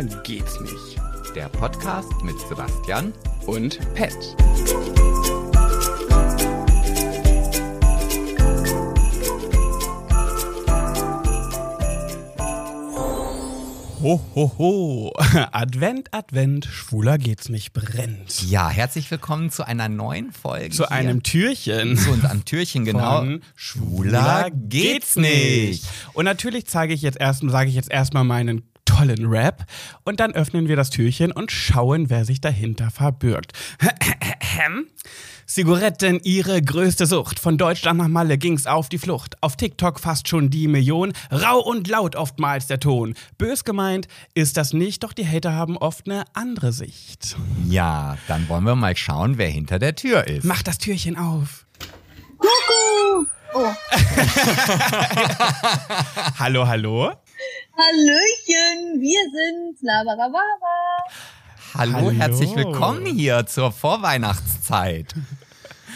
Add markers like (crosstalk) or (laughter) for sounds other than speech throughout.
Geht's nicht. Der Podcast mit Sebastian Und Pet. Ho, ho, ho. (laughs) Advent, Advent, schwuler geht's nicht brennt. Ja, herzlich willkommen zu einer neuen Folge. Zu hier. einem Türchen. Zu unserem Türchen, genau. Von Schwuler geht's nicht. Und natürlich zeige ich jetzt erst, sage ich jetzt erstmal meinen tollen Rap und dann öffnen wir das Türchen und schauen, wer sich dahinter verbirgt. Zigaretten, ihre größte Sucht. Von Deutschland nach Malle ging's auf die Flucht. Auf TikTok fast schon die Million. Rau und laut oftmals der Ton. Bös gemeint ist das nicht, doch die Hater haben oft eine andere Sicht. Ja, dann wollen wir mal schauen, wer hinter der Tür ist. Mach das Türchen auf. Oh, (laughs) Hallo, hallo. Hallöchen, wir sind Labarabara. Hallo, Hallo. herzlich willkommen hier zur Vorweihnachtszeit.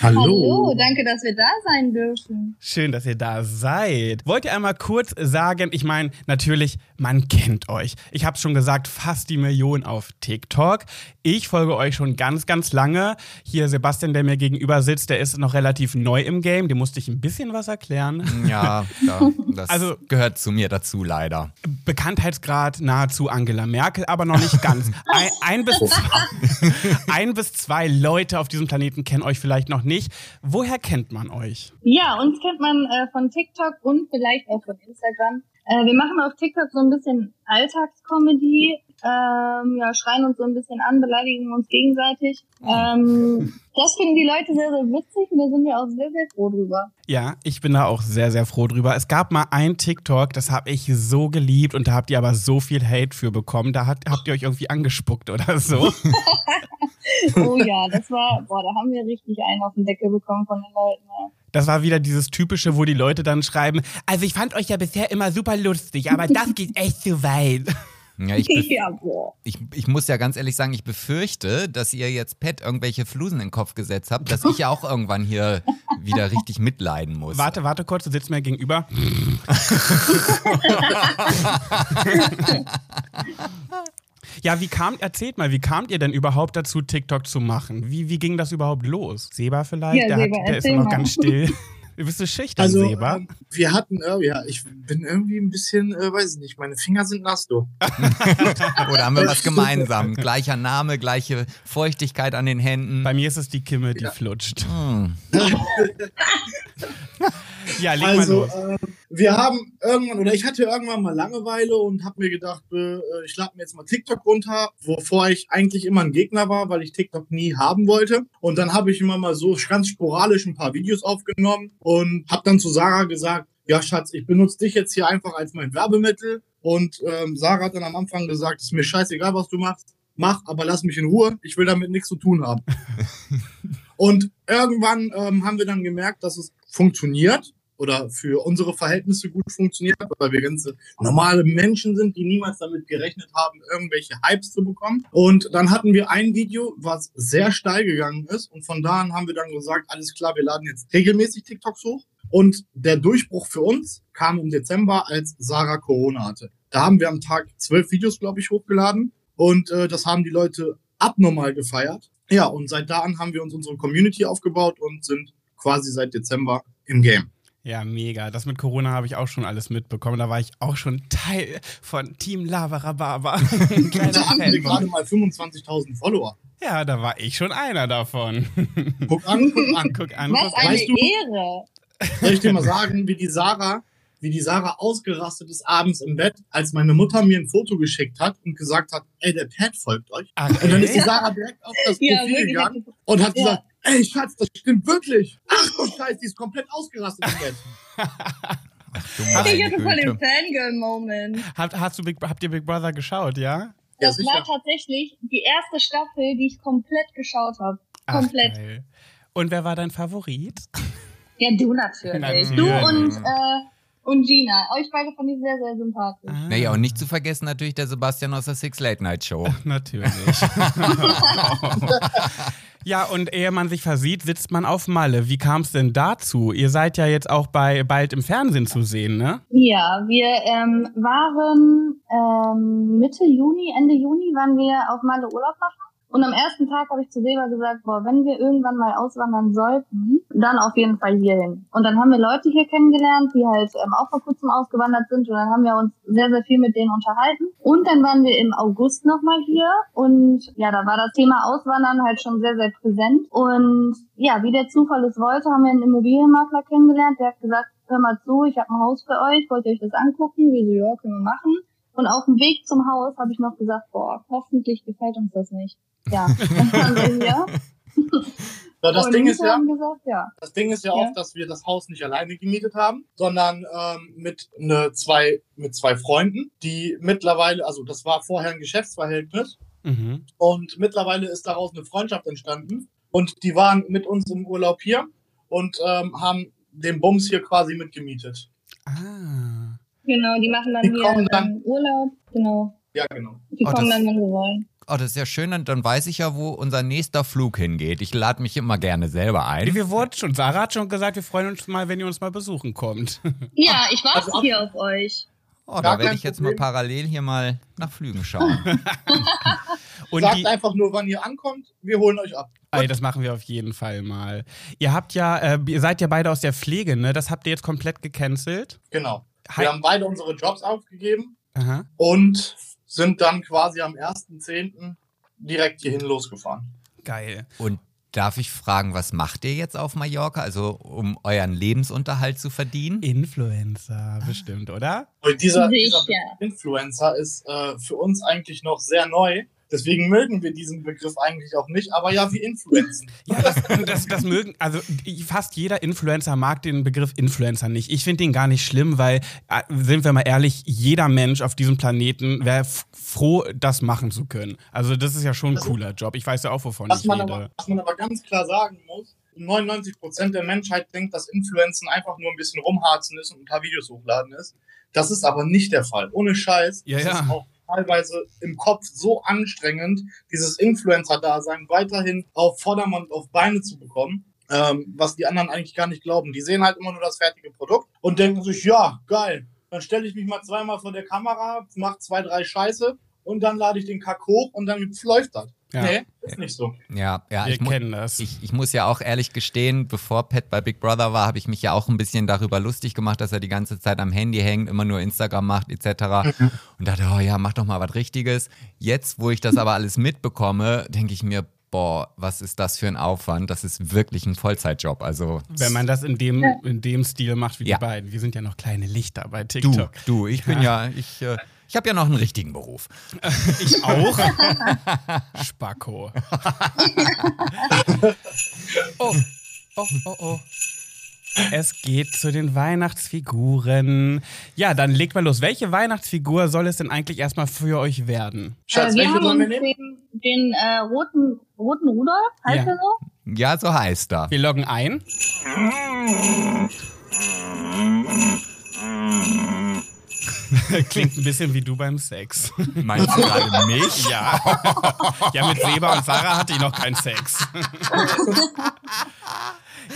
Hallo, danke, dass wir da sein dürfen. Schön, dass ihr da seid. Wollt ihr einmal kurz sagen, ich meine, natürlich, man kennt euch. Ich habe schon gesagt, fast die Million auf TikTok. Ich folge euch schon ganz, ganz lange. Hier Sebastian, der mir gegenüber sitzt, der ist noch relativ neu im Game. Dem musste ich ein bisschen was erklären. Ja, (laughs) ja das Also- gehört zu mir dazu leider. Bekanntheitsgrad nahezu Angela Merkel, aber noch nicht ganz. (laughs) Ein, ein, bis zwei, ein bis zwei Leute auf diesem Planeten kennen euch vielleicht noch nicht. Woher kennt man euch? Ja, uns kennt man äh, von TikTok und vielleicht auch von Instagram. Äh, wir machen auf TikTok so ein bisschen Alltagscomedy, ähm, ja, schreien uns so ein bisschen an, beleidigen uns gegenseitig. Ähm, das finden die Leute sehr, sehr witzig und da sind wir auch sehr, sehr froh drüber. Ja, ich bin da auch sehr, sehr froh drüber. Es gab mal ein TikTok, das habe ich so geliebt und da habt ihr aber so viel Hate für bekommen. Da hat, habt ihr euch irgendwie angespuckt oder so. (laughs) Oh ja, das war, boah, da haben wir richtig einen auf den Deckel bekommen von den Leuten. Ja. Das war wieder dieses typische, wo die Leute dann schreiben, also ich fand euch ja bisher immer super lustig, aber das geht echt zu weit. Ja, ich, bef- (laughs) ja, ich, ich muss ja ganz ehrlich sagen, ich befürchte, dass ihr jetzt Pet irgendwelche Flusen in den Kopf gesetzt habt, dass ich ja auch irgendwann hier wieder richtig mitleiden muss. Warte, warte kurz, du sitzt mir gegenüber. (laughs) Ja, wie kam, erzählt mal, wie kamt ihr denn überhaupt dazu, TikTok zu machen? Wie, wie ging das überhaupt los? Seba vielleicht? Ja, der, Seba, hat, der ist immer noch mal. ganz still. (laughs) Bist du schüchtern, Also, Seba? ähm, wir hatten, äh, ja, ich bin irgendwie ein bisschen, äh, weiß ich nicht, meine Finger sind nass, du. (laughs) Oder haben wir was (laughs) gemeinsam? Gleicher Name, gleiche Feuchtigkeit an den Händen. Bei mir ist es die Kimme, die Ja. flutscht. Hm. (laughs) Ja, leg Also, mal los. Äh, wir haben irgendwann, oder ich hatte irgendwann mal Langeweile und habe mir gedacht, äh, ich lade mir jetzt mal TikTok runter, wovor ich eigentlich immer ein Gegner war, weil ich TikTok nie haben wollte. Und dann habe ich immer mal so ganz sporadisch ein paar Videos aufgenommen und habe dann zu Sarah gesagt, ja Schatz, ich benutze dich jetzt hier einfach als mein Werbemittel. Und ähm, Sarah hat dann am Anfang gesagt, ist mir scheißegal, was du machst. Mach, aber lass mich in Ruhe. Ich will damit nichts zu tun haben. (laughs) Und irgendwann ähm, haben wir dann gemerkt, dass es funktioniert oder für unsere Verhältnisse gut funktioniert, weil wir ganz normale Menschen sind, die niemals damit gerechnet haben, irgendwelche Hypes zu bekommen. Und dann hatten wir ein Video, was sehr steil gegangen ist. Und von da an haben wir dann gesagt, alles klar, wir laden jetzt regelmäßig TikToks hoch. Und der Durchbruch für uns kam im Dezember, als Sarah Corona hatte. Da haben wir am Tag zwölf Videos, glaube ich, hochgeladen. Und äh, das haben die Leute abnormal gefeiert. Ja, und seit da an haben wir uns unsere Community aufgebaut und sind quasi seit Dezember im Game. Ja, mega. Das mit Corona habe ich auch schon alles mitbekommen. Da war ich auch schon Teil von Team Lava Rhabarber. Ein (laughs) kleiner Da haben wir gerade mal 25.000 Follower. Ja, da war ich schon einer davon. (laughs) Guck an, guck an. Guck an. Was guck eine weißt du- Ehre. Soll ich dir mal sagen, wie die Sarah, wie die Sarah ausgerastet ist abends im Bett, als meine Mutter mir ein Foto geschickt hat und gesagt hat, ey, der Pat folgt euch. Ach, Und dann ist die? Sarah direkt auf das Ja, Profil wirklich. gegangen und hat Ja. gesagt, ey, Schatz, das stimmt wirklich. Ach du Scheiße, die ist komplett ausgerastet im Bett. Du Ich meine hatte voll den. Fangirl-Moment. Habt, hast du Big, habt ihr Big Brother geschaut, ja? Ja, Das sicher. war tatsächlich die erste Staffel, die ich komplett geschaut habe. Ach, Komplett. geil. Und wer war dein Favorit? Ja, du natürlich. Natürlich. Du und, äh, und Gina. Euch beide fand ich sehr, sehr sympathisch. Ah, Naja, und nicht zu vergessen natürlich der Sebastian aus der Six Late Night Show. (laughs) Natürlich. (laughs) (laughs) Ja, und ehe man sich versieht, sitzt man auf Malle. Wie kam es denn dazu? Ihr seid ja jetzt auch bei bald im Fernsehen zu sehen, ne? Ja, wir ähm, waren ähm, Mitte Juni, Ende Juni waren wir auf Malle Urlaub machen. Und am ersten Tag habe ich zu Silber gesagt, boah, wenn wir irgendwann mal auswandern sollten, dann auf jeden Fall hierhin. Und dann haben wir Leute hier kennengelernt, die halt ähm, auch vor kurzem ausgewandert sind. Und dann haben wir uns sehr, sehr viel mit denen unterhalten. Und dann waren wir im August nochmal hier. Und ja, da war das Thema Auswandern halt schon sehr, sehr präsent. Und ja, wie der Zufall es wollte, haben wir einen Immobilienmakler kennengelernt. Der hat gesagt, hör mal zu, ich habe ein Haus für euch, wollt ihr euch das angucken? Wir so, ja, können wir machen. Und auf dem Weg zum Haus habe ich noch gesagt, boah, hoffentlich gefällt uns das nicht. Ja, (laughs) dann waren wir hier. Ja, das Ding ist ja, gesagt, ja. das Ding ist ja, Ja. auch, dass wir das Haus nicht alleine gemietet haben, sondern ähm, mit ne zwei mit zwei Freunden, die mittlerweile, also das war vorher ein Geschäftsverhältnis Mhm. und mittlerweile ist daraus eine Freundschaft entstanden und die waren mit uns im Urlaub hier und ähm, haben den Bums hier quasi mitgemietet. Ah. Genau, die machen dann Die hier dann- ähm, Urlaub. Genau. Ja, genau. Die Oh, kommen das- dann, wenn sie wollen. Oh, das ist ja schön, dann- dann weiß ich ja, wo unser nächster Flug hingeht. Ich lade mich immer gerne selber ein. Wir wurden schon, Sarah hat schon gesagt, wir freuen uns mal, wenn ihr uns mal besuchen kommt. (laughs) Ja, ich warte Also- hier auf euch. Oh, da werde ich jetzt mal Problem. parallel hier mal nach Flügen schauen. (laughs) Und Sagt die, einfach nur, wann ihr ankommt, wir holen euch ab. Ey, das machen wir auf jeden Fall mal. Ihr habt ja, äh, ihr seid ja beide aus der Pflege, ne? Das habt ihr jetzt komplett gecancelt. Genau. Hi- Wir haben beide unsere Jobs aufgegeben Aha. und sind dann quasi am 1.10. direkt hierhin losgefahren. Geil. Und darf ich fragen, was macht ihr jetzt auf Mallorca? Also, um euren Lebensunterhalt zu verdienen? Influencer, bestimmt, oder? Und dieser, dieser Influencer ist äh, für uns eigentlich noch sehr neu. Deswegen mögen wir diesen Begriff eigentlich auch nicht. Aber ja, wir influenzen. (laughs) Ja, das, das, das mögen, also fast jeder Influencer mag den Begriff Influencer nicht. Ich finde den gar nicht schlimm, weil, äh, sind wir mal ehrlich, jeder Mensch auf diesem Planeten wäre froh, das machen zu können. Also das ist ja schon ein Also, cooler Job. Ich weiß ja auch, wovon ich rede. aber, was man aber ganz klar sagen muss, 99 Prozent der Menschheit denkt, dass Influenzen einfach nur ein bisschen rumharzen ist und ein paar Videos hochladen ist. Das ist aber nicht der Fall. Ohne Scheiß. Ja, das ja. ist auch teilweise im Kopf so anstrengend, dieses Influencer-Dasein weiterhin auf Vordermann und auf Beine zu bekommen. Ähm, was die anderen eigentlich gar nicht glauben. Die sehen halt immer nur das fertige Produkt und denken sich, ja, geil. Dann stelle ich mich mal zweimal vor der Kamera, mach zwei, drei Scheiße und dann lade ich den Kack hoch und dann läuft das. Ja. Nee, ist nicht so. Ja, ja. Wir Ich, kennen das. ich, ich muss ja auch ehrlich gestehen, bevor Pat bei Big Brother war, habe ich mich ja auch ein bisschen darüber lustig gemacht, dass er die ganze Zeit am Handy hängt, immer nur Instagram macht etc. Und dachte, oh ja, mach doch mal was Richtiges. Jetzt, wo ich das aber alles mitbekomme, denke ich mir, boah, was ist das für ein Aufwand? Das ist wirklich ein Vollzeitjob. Also Wenn man das in dem, in dem Stil macht wie Ja. die beiden. Wir sind ja noch kleine Lichter bei du, TikTok. du, ich bin ja, ich, äh, ich habe ja noch einen richtigen Beruf. (laughs) Ich auch. (laughs) Spacko. (laughs) oh, oh, oh, oh. Es geht zu den Weihnachtsfiguren. Ja, dann legt mal los. Welche Weihnachtsfigur soll es denn eigentlich erstmal für euch werden? Schatz, äh, wir welche haben sollen wir uns nehmen? den, den äh, roten, roten Rudolf, heißt Ja. er so? Ja, so heißt er. Wir loggen ein. (laughs) Klingt ein bisschen wie du beim Sex. (laughs) Meinst du gerade mich? Ja. ja, mit Seba und Sarah hatte ich noch keinen Sex.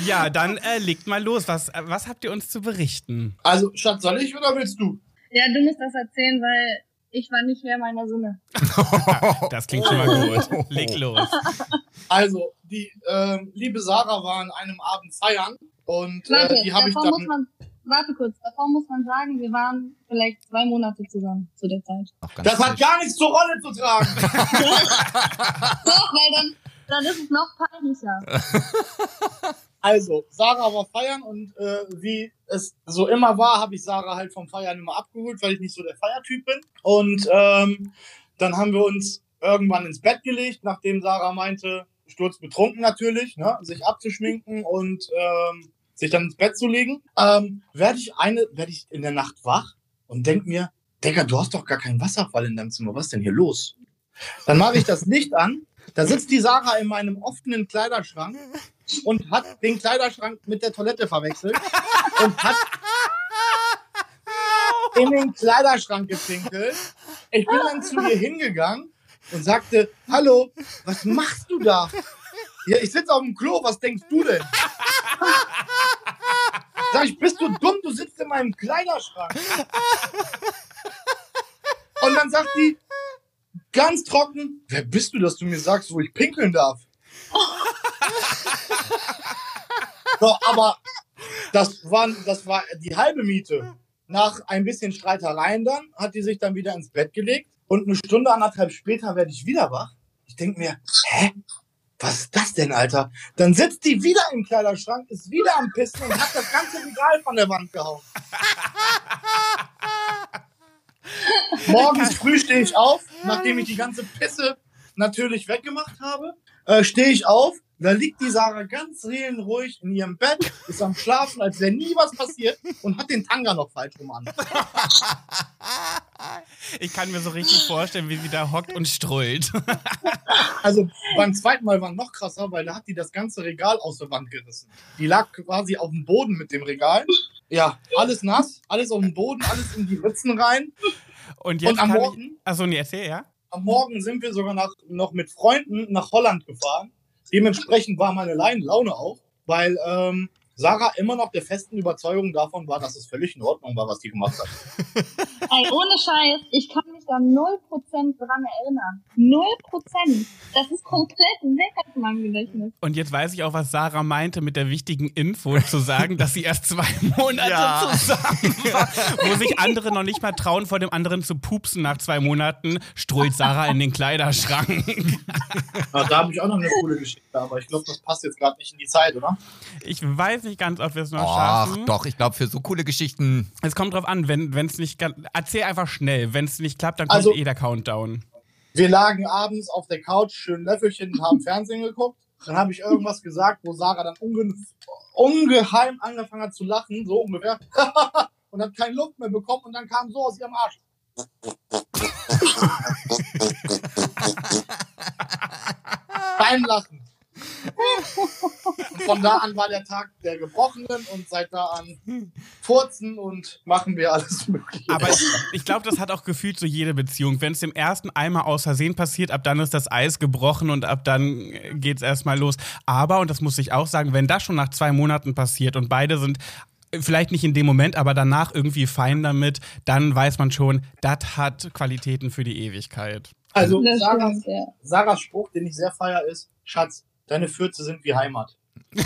ja, dann äh, legt mal los. Was, äh, was habt ihr uns zu berichten? Also, Schatz, soll ich oder willst du? Ja, du musst das erzählen, weil ich war nicht Herr meiner Sinne. (laughs) Das klingt schon mal gut. Leg los. Also, die ähm, liebe Sarah war an einem Abend feiern und Warte, äh, die habe ich dann. Warte kurz, davor muss man sagen, wir waren vielleicht zwei Monate zusammen zu der Zeit. Das hat frisch. gar nichts zur Rolle zu tragen. (laughs) Doch, weil dann, dann ist es noch peinlicher. (laughs) Also, Sarah war feiern und äh, wie es so immer war, habe ich Sarah halt vom Feiern immer abgeholt, weil ich nicht so der Feiertyp bin. Und ähm, dann haben wir uns irgendwann ins Bett gelegt, nachdem Sarah meinte, sturzbetrunken natürlich, ne, sich abzuschminken und ähm, sich dann ins Bett zu legen. Ähm, werde ich eine, werde ich in der Nacht wach und denk mir, Digga, du hast doch gar keinen Wasserfall in deinem Zimmer. Was ist denn hier los? Dann mache ich das Licht an. Da sitzt die Sarah in meinem offenen Kleiderschrank und hat den Kleiderschrank mit der Toilette verwechselt und hat in den Kleiderschrank gepinkelt. Ich bin dann zu ihr hingegangen und sagte, hallo, was machst du da? Ja, ich sitze auf dem Klo, was denkst du denn? Sag ich, bist du dumm? Du sitzt in meinem Kleiderschrank. Und dann sagt die ganz trocken, wer bist du, dass du mir sagst, wo ich pinkeln darf? so, aber das, waren, das war die halbe Miete. Nach ein bisschen Streitereien dann hat die sich dann wieder ins Bett gelegt und eine Stunde, anderthalb später werde ich wieder wach. Ich denke mir, hä? Was ist das denn, Alter? Dann sitzt die wieder im Kleiderschrank, ist wieder am Pissen und hat das ganze Regal von der Wand gehauen. (laughs) Morgens früh stehe ich auf, nachdem ich die ganze Pisse natürlich weggemacht habe, äh, stehe ich auf, da liegt die Sarah ganz seelenruhig in ihrem Bett, ist am Schlafen, als wäre nie was passiert und hat den Tanga noch falsch rum an. (laughs) Ich kann mir so richtig vorstellen, wie sie da hockt und strullt. (laughs) Also beim zweiten Mal war noch krasser, weil da hat die das ganze Regal aus der Wand gerissen. Die lag quasi auf dem Boden mit dem Regal. Ja, alles nass, alles auf dem Boden, alles in die Ritzen rein. Und jetzt Und am Morgen? Achso, nee, erzähl, ja? Am Morgen sind wir sogar nach, noch mit Freunden nach Holland gefahren. Dementsprechend war meine Laune auch, weil ähm, Sarah immer noch der festen Überzeugung davon war, dass es völlig in Ordnung war, was die gemacht hat. (laughs) Ey, ohne Scheiß, ich kann mich da 0% dran erinnern. 0%. Das ist komplett weg aus meinem Gedächtnis. Und jetzt weiß ich auch, was Sarah meinte mit der wichtigen Info, zu sagen, dass sie erst zwei (laughs) Monate Ja. zusammen (laughs) war. Wo sich andere noch nicht mal trauen, vor dem anderen zu pupsen nach zwei Monaten, strullt Sarah in den Kleiderschrank. Ja, da habe ich auch noch eine coole Geschichte, aber ich glaube, das passt jetzt gerade nicht in die Zeit, oder? Ich weiß nicht ganz, ob wir es noch Ach, schaffen. doch, ich glaube, für so coole Geschichten. Es kommt drauf an, wenn es nicht ganz. Erzähl einfach schnell. Wenn es nicht klappt, dann kommt Also- eh der Countdown. Wir lagen abends auf der Couch, schön Löffelchen und haben Fernsehen geguckt. Dann habe ich irgendwas gesagt, wo Sarah dann unge ungeheim angefangen hat zu lachen, so ungefähr. (laughs) und hat keine Luft mehr bekommen und dann kam so aus ihrem Arsch. (laughs) Beim Lachen. Und (laughs) von da an war der Tag der Gebrochenen und seit da an furzen und machen wir alles Mögliche. Aber ich, ich glaube, das hat auch gefühlt so jede Beziehung. Wenn es dem ersten einmal aus Versehen passiert, ab dann ist das Eis gebrochen und ab dann geht es erstmal los. Aber, und das muss ich auch sagen, wenn das schon nach zwei Monaten passiert und beide sind äh, vielleicht nicht in dem Moment, aber danach irgendwie fein damit, dann weiß man schon, das hat Qualitäten für die Ewigkeit. also Das Sarah, stimmt, ja. Sarahs Spruch, den ich sehr feier, ist: Schatz, deine Fürze sind wie Heimat. (laughs)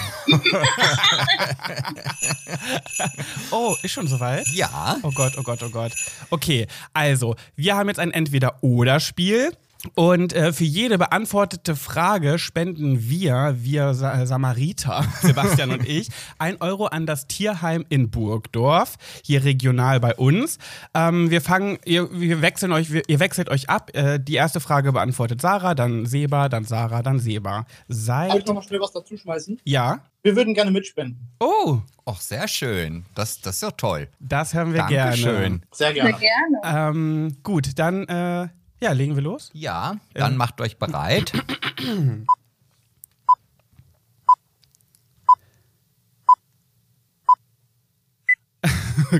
Oh, ist schon soweit? Ja. Oh Gott, oh Gott, oh Gott. Okay, also, wir haben jetzt ein Entweder-Oder-Spiel. Und äh, für jede beantwortete Frage spenden wir, wir Sa Samariter, (laughs) Sebastian und ich, ein Euro an das Tierheim in Burgdorf, hier regional bei uns. Ähm, wir fangen, ihr, wir wechseln euch, wir, ihr wechselt euch ab. Äh, die erste Frage beantwortet Sarah, dann Seba, dann Sarah, dann Seba. Darf ich Seid. noch mal schnell was dazu schmeißen? Ja. Wir würden gerne mitspenden. Oh, Och, sehr schön. Das, das ist ja toll. das hören wir gerne. Dankeschön. Sehr Sehr gerne. gerne. Ähm, gut, dann äh, ja, legen wir los. Ja, dann Ähm. macht euch bereit.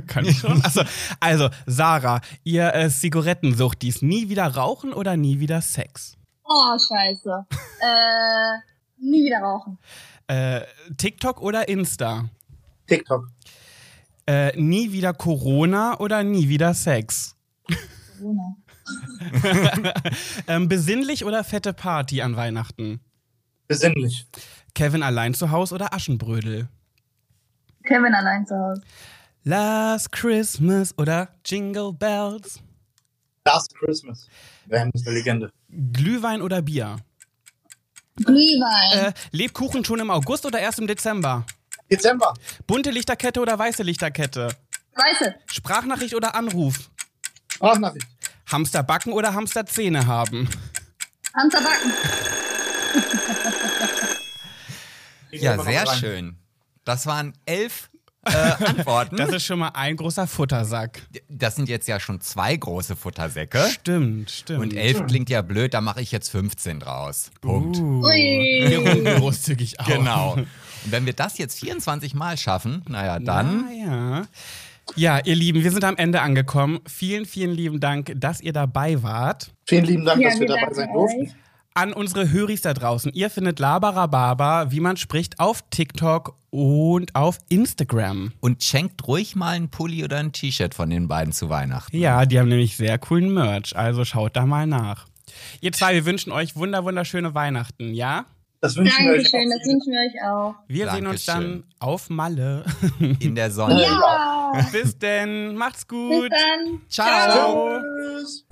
Kann ich schon. Also, also Sarah, ihr äh, Zigarettensucht, dies nie wieder rauchen oder nie wieder Sex? Oh, scheiße. äh, nie wieder rauchen. Äh, TikTok oder Insta? TikTok. Äh, nie wieder Corona oder nie wieder Sex? Corona. (laughs) ähm, besinnlich oder fette Party an Weihnachten? Besinnlich. Kevin allein zu Hause oder Aschenbrödel? Kevin allein zu Hause. Last Christmas oder Jingle Bells? Last Christmas. Wham ist eine Legende. Glühwein oder Bier? Glühwein. Äh, Lebkuchen schon im August oder erst im Dezember? Dezember. Bunte Lichterkette oder weiße Lichterkette? Weiße. Sprachnachricht oder Anruf? Sprachnachricht. Hamster backen oder Hamster Zähne haben? Hamster backen. Kriegen wir Ja, sehr schön. Das waren elf äh, Antworten. Das ist schon mal ein großer Futtersack. Das sind jetzt ja schon zwei große Futtersäcke. Stimmt, stimmt. Und elf klingt ja blöd, da mache ich jetzt 15 draus. Punkt. Uh, Ui. wir runden großzügig auf. Genau. Und wenn wir das jetzt 24 Mal schaffen, naja, dann. Naja. Ja, ihr Lieben, wir sind am Ende angekommen. Vielen, vielen lieben Dank, dass ihr dabei wart. Vielen lieben Dank, Ja, dass wir dabei sein durften. an unsere Höris da draußen. Ihr findet Labarababa, wie man spricht, auf TikTok und auf Instagram. Und schenkt ruhig mal ein Pulli oder ein T-Shirt von den beiden zu Weihnachten. Ja, die haben nämlich sehr coolen Merch, also schaut da mal nach. Ihr zwei, wir wünschen euch wunder wunderschöne Weihnachten, ja? Das wünschen wir euch. Dankeschön, das wünschen wir euch auch. Wir sehen uns Dankeschön. dann auf Malle. In der (laughs) Sonne. Ja, Bis denn, macht's bis gut. dann. Ciao. Tschüss.